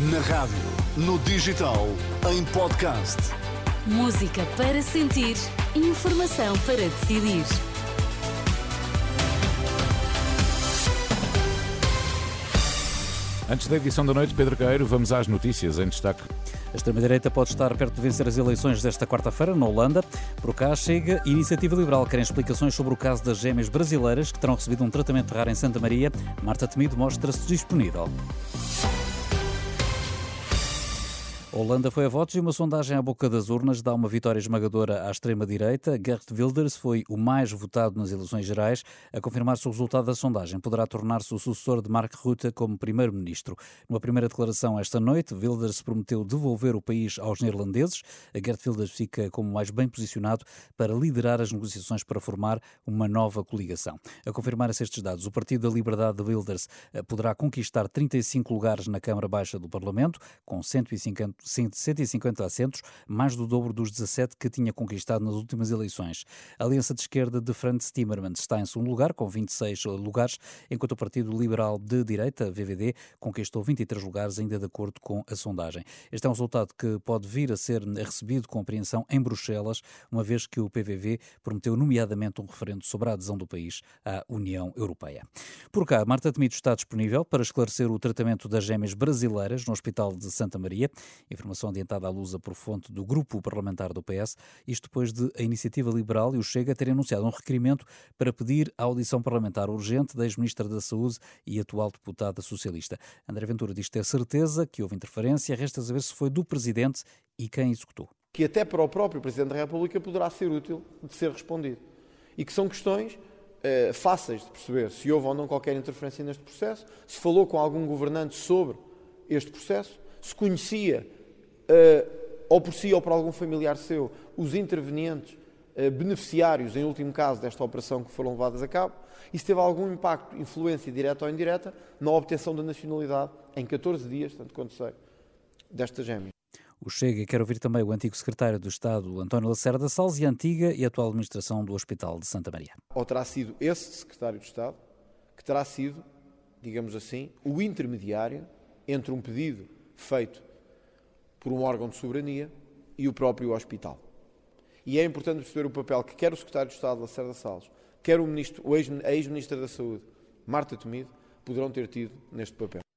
Na rádio, no digital, em podcast. Música para sentir, informação para decidir. Antes da edição da noite, Pedro Caeiro, vamos às notícias em destaque. A extrema-direita pode estar perto de vencer as eleições desta quarta-feira na Holanda. Por cá chega Iniciativa Liberal. Querem explicações sobre o caso das gêmeas brasileiras que terão recebido um tratamento raro em Santa Maria. Marta Temido mostra-se disponível. Holanda foi a votos e uma sondagem à boca das urnas dá uma vitória esmagadora à extrema-direita. Gert Wilders foi o mais votado nas eleições gerais. A confirmar-se o resultado da sondagem, poderá tornar-se o sucessor de Mark Rutte como primeiro-ministro. Numa primeira declaração esta noite, Wilders prometeu devolver o país aos neerlandeses. A Gert Wilders fica como mais bem posicionado para liderar as negociações para formar uma nova coligação. A confirmar-se estes dados, o Partido da Liberdade de Wilders eh, poderá conquistar 35 lugares na Câmara Baixa do Parlamento, com 150 150 assentos, mais do dobro dos 17 que tinha conquistado nas últimas eleições. A Aliança de Esquerda de Franz Timmermans está em segundo lugar, com 26 lugares, enquanto o Partido Liberal de Direita, VVD, conquistou 23 lugares, ainda de acordo com a sondagem. Este é um resultado que pode vir a ser recebido com apreensão em Bruxelas, uma vez que o PVV prometeu nomeadamente um referendo sobre a adesão do país à União Europeia. Por cá, Marta Temido está disponível para esclarecer o tratamento das gêmeas brasileiras no Hospital de Santa Maria. Informação adiantada à lusa por fonte do grupo parlamentar do PS, isto depois de a Iniciativa Liberal e o Chega terem anunciado um requerimento para pedir a audição parlamentar urgente da ex-ministra da Saúde e atual deputada socialista. André Ventura diz ter certeza que houve interferência, resta saber se foi do presidente e quem executou. Que até para o próprio Presidente da República poderá ser útil de ser respondido. E que são questões eh, fáceis de perceber se houve ou não qualquer interferência neste processo, se falou com algum governante sobre este processo, se conhecia ou por si ou por algum familiar seu, os intervenientes uh, beneficiários, em último caso, desta operação que foram levadas a cabo, e se teve algum impacto, influência direta ou indireta, na obtenção da nacionalidade em 14 dias, tanto quanto sei, desta gêmea. O Chega quer ouvir também o antigo secretário do Estado, António Lacerda Salles, e a antiga e atual administração do Hospital de Santa Maria. Ou terá sido esse secretário de Estado que terá sido, digamos assim, o intermediário entre um pedido feito por um órgão de soberania e o próprio hospital. E é importante perceber o papel que quer o Secretário de Estado, Lacerda Salles, quer o ministro, a ex-ministra da Saúde, Marta Temido, poderão ter tido neste papel.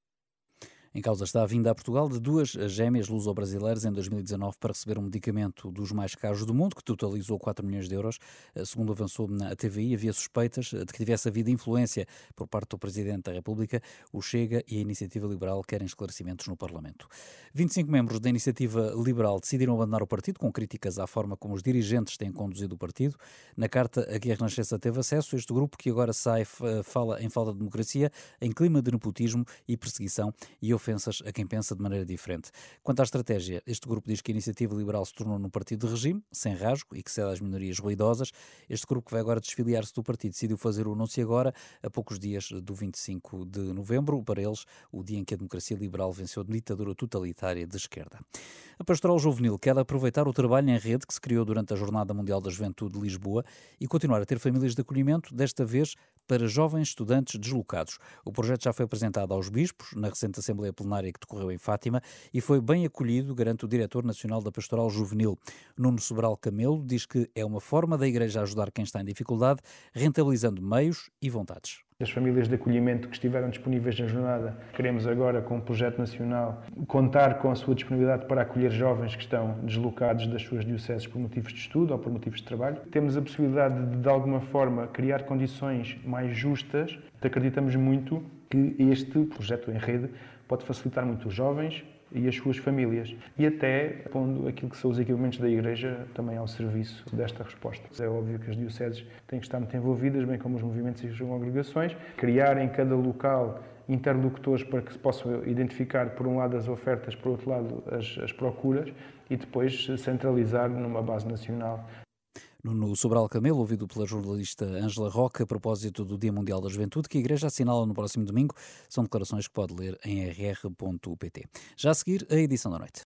Em causa está a vinda a Portugal de duas gêmeas luso-brasileiras em 2019 para receber um medicamento dos mais caros do mundo, que totalizou 4 milhões de euros. Eh, segundo avançou na TVI, havia suspeitas de que tivesse havido influência por parte do Presidente da República. O Chega e a Iniciativa Liberal querem esclarecimentos no Parlamento. 25 membros da Iniciativa Liberal decidiram abandonar o partido, com críticas à forma como os dirigentes têm conduzido o partido. Na carta a que a Renascença teve acesso, este grupo, que agora sai, fala em falta de democracia, em clima de nepotismo e perseguição e ofensas a quem pensa de maneira diferente. Quanto à estratégia, este grupo diz que a Iniciativa Liberal se tornou num partido de regime, sem rasgo e que cede às minorias ruidosas. Este grupo que vai agora desfiliar-se do partido decidiu fazer o anúncio agora, a poucos dias do 25 de novembro, para eles, o dia em que a democracia liberal venceu a ditadura totalitária de esquerda. A Pastoral Juvenil quer aproveitar o trabalho em rede que se criou durante a Jornada Mundial da Juventude de Lisboa e continuar a ter famílias de acolhimento, desta vez para jovens estudantes deslocados. O projeto já foi apresentado aos bispos na recente Assembleia Plenária que decorreu em Fátima e foi bem acolhido, garante o diretor nacional da Pastoral Juvenil. Nuno Sobral Camelo diz que é uma forma da Igreja ajudar quem está em dificuldade, rentabilizando meios e vontades. As famílias de acolhimento que estiveram disponíveis na jornada, queremos agora, com o projeto nacional, contar com a sua disponibilidade para acolher jovens que estão deslocados das suas dioceses por motivos de estudo ou por motivos de trabalho. Temos a possibilidade de, de alguma forma, criar condições mais justas. Acreditamos muito que este projeto em rede pode facilitar muito os jovens, e as suas famílias. E até pondo aquilo que são os equipamentos da Igreja também ao serviço desta resposta. É óbvio que as dioceses têm que estar muito envolvidas, bem como os movimentos e as congregações, criar em cada local interlocutores para que se possam identificar, por um lado, as ofertas, por outro lado, as, as procuras e depois centralizar numa base nacional Nuno Sobral Camelo, ouvido pela jornalista Ângela Roca a propósito do Dia Mundial da Juventude, que a Igreja assinala no próximo domingo. São declarações que pode ler em rr.pt. Já a seguir, a edição da noite.